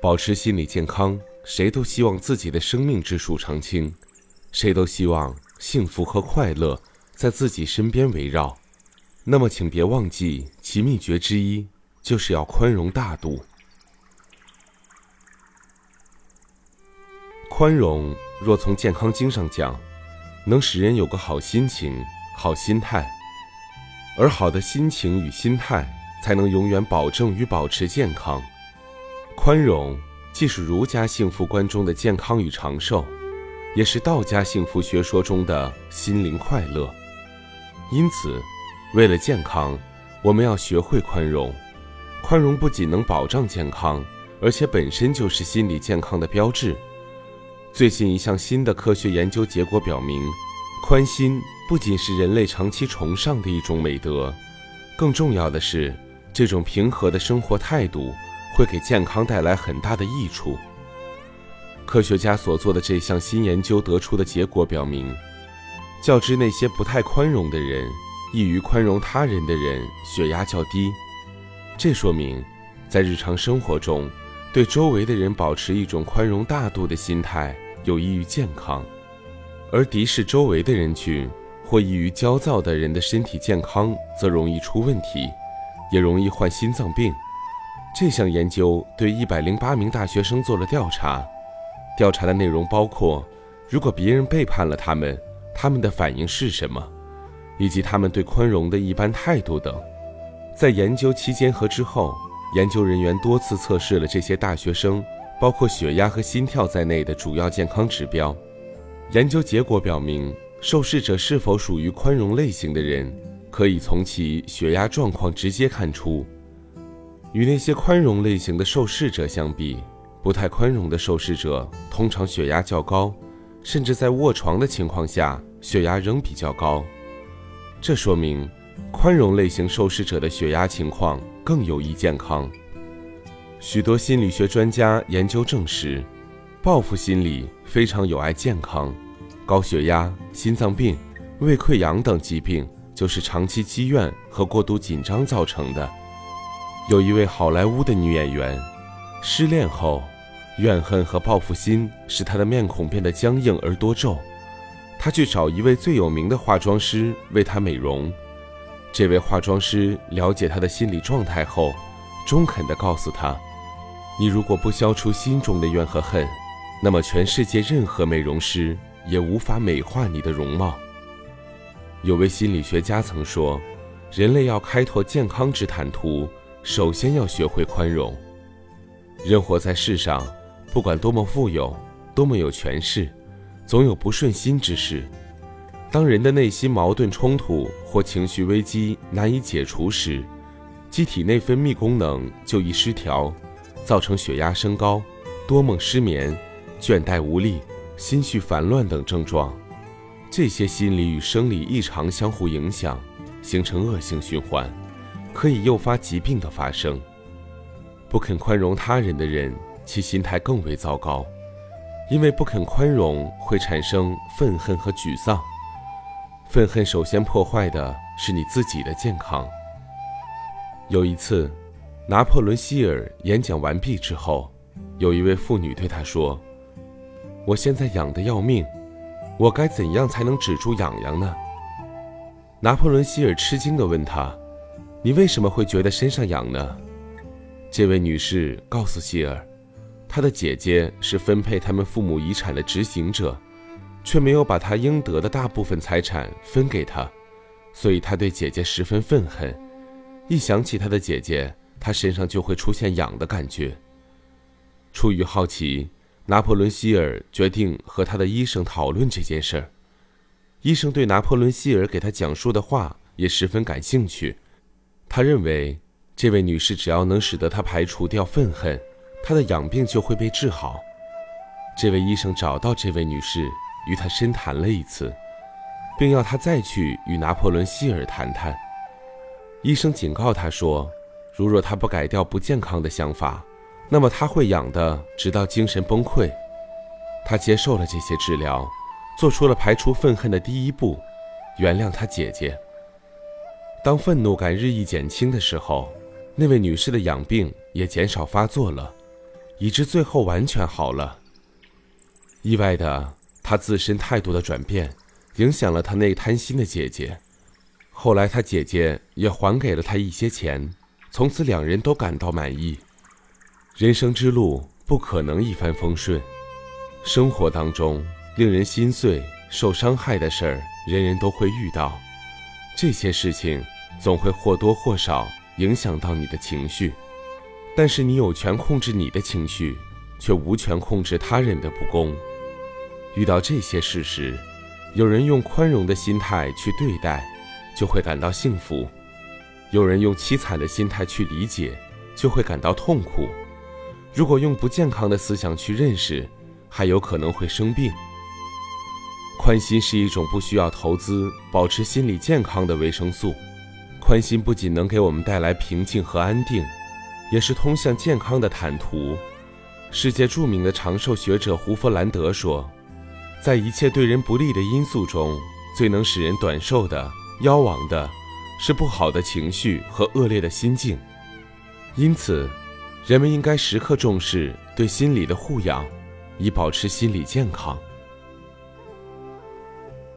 保持心理健康，谁都希望自己的生命之树常青，谁都希望幸福和快乐在自己身边围绕。那么，请别忘记，其秘诀之一就是要宽容大度。宽容若从健康经上讲，能使人有个好心情、好心态，而好的心情与心态才能永远保证与保持健康。宽容既是儒家幸福观中的健康与长寿，也是道家幸福学说中的心灵快乐。因此。为了健康，我们要学会宽容。宽容不仅能保障健康，而且本身就是心理健康的标志。最近一项新的科学研究结果表明，宽心不仅是人类长期崇尚的一种美德，更重要的是，这种平和的生活态度会给健康带来很大的益处。科学家所做的这项新研究得出的结果表明，较之那些不太宽容的人。易于宽容他人的人，血压较低。这说明，在日常生活中，对周围的人保持一种宽容大度的心态，有益于健康；而敌视周围的人群或易于焦躁的人的身体健康，则容易出问题，也容易患心脏病。这项研究对一百零八名大学生做了调查，调查的内容包括：如果别人背叛了他们，他们的反应是什么？以及他们对宽容的一般态度等，在研究期间和之后，研究人员多次测试了这些大学生，包括血压和心跳在内的主要健康指标。研究结果表明，受试者是否属于宽容类型的人，可以从其血压状况直接看出。与那些宽容类型的受试者相比，不太宽容的受试者通常血压较高，甚至在卧床的情况下，血压仍比较高。这说明，宽容类型受试者的血压情况更有益健康。许多心理学专家研究证实，报复心理非常有害健康。高血压、心脏病、胃溃疡等疾病就是长期积怨和过度紧张造成的。有一位好莱坞的女演员，失恋后，怨恨和报复心使她的面孔变得僵硬而多皱。她去找一位最有名的化妆师为她美容。这位化妆师了解她的心理状态后，中肯地告诉她：“你如果不消除心中的怨和恨，那么全世界任何美容师也无法美化你的容貌。”有位心理学家曾说：“人类要开拓健康之坦途，首先要学会宽容。人活在世上，不管多么富有，多么有权势。”总有不顺心之事。当人的内心矛盾冲突或情绪危机难以解除时，机体内分泌功能就易失调，造成血压升高、多梦失眠、倦怠无力、心绪烦乱等症状。这些心理与生理异常相互影响，形成恶性循环，可以诱发疾病的发生。不肯宽容他人的人，其心态更为糟糕。因为不肯宽容，会产生愤恨和沮丧。愤恨首先破坏的是你自己的健康。有一次，拿破仑希尔演讲完毕之后，有一位妇女对他说：“我现在痒得要命，我该怎样才能止住痒痒呢？”拿破仑希尔吃惊地问他：“你为什么会觉得身上痒呢？”这位女士告诉希尔。她的姐姐是分配他们父母遗产的执行者，却没有把她应得的大部分财产分给她，所以她对姐姐十分愤恨。一想起她的姐姐，她身上就会出现痒的感觉。出于好奇，拿破仑希尔决定和他的医生讨论这件事儿。医生对拿破仑希尔给他讲述的话也十分感兴趣，他认为这位女士只要能使得他排除掉愤恨。他的养病就会被治好。这位医生找到这位女士，与她深谈了一次，并要她再去与拿破仑希尔谈谈。医生警告她说，如若她不改掉不健康的想法，那么她会痒的直到精神崩溃。她接受了这些治疗，做出了排除愤恨的第一步，原谅她姐姐。当愤怒感日益减轻的时候，那位女士的养病也减少发作了。以致最后完全好了。意外的，他自身态度的转变，影响了他那贪心的姐姐。后来，他姐姐也还给了他一些钱，从此两人都感到满意。人生之路不可能一帆风顺，生活当中令人心碎、受伤害的事儿，人人都会遇到。这些事情总会或多或少影响到你的情绪，但是你有权控制你的情绪，却无权控制他人的不公。遇到这些事时，有人用宽容的心态去对待。就会感到幸福，有人用凄惨的心态去理解，就会感到痛苦。如果用不健康的思想去认识，还有可能会生病。宽心是一种不需要投资、保持心理健康的维生素。宽心不仅能给我们带来平静和安定，也是通向健康的坦途。世界著名的长寿学者胡佛兰德说：“在一切对人不利的因素中，最能使人短寿的。”夭亡的，是不好的情绪和恶劣的心境，因此，人们应该时刻重视对心理的护养，以保持心理健康。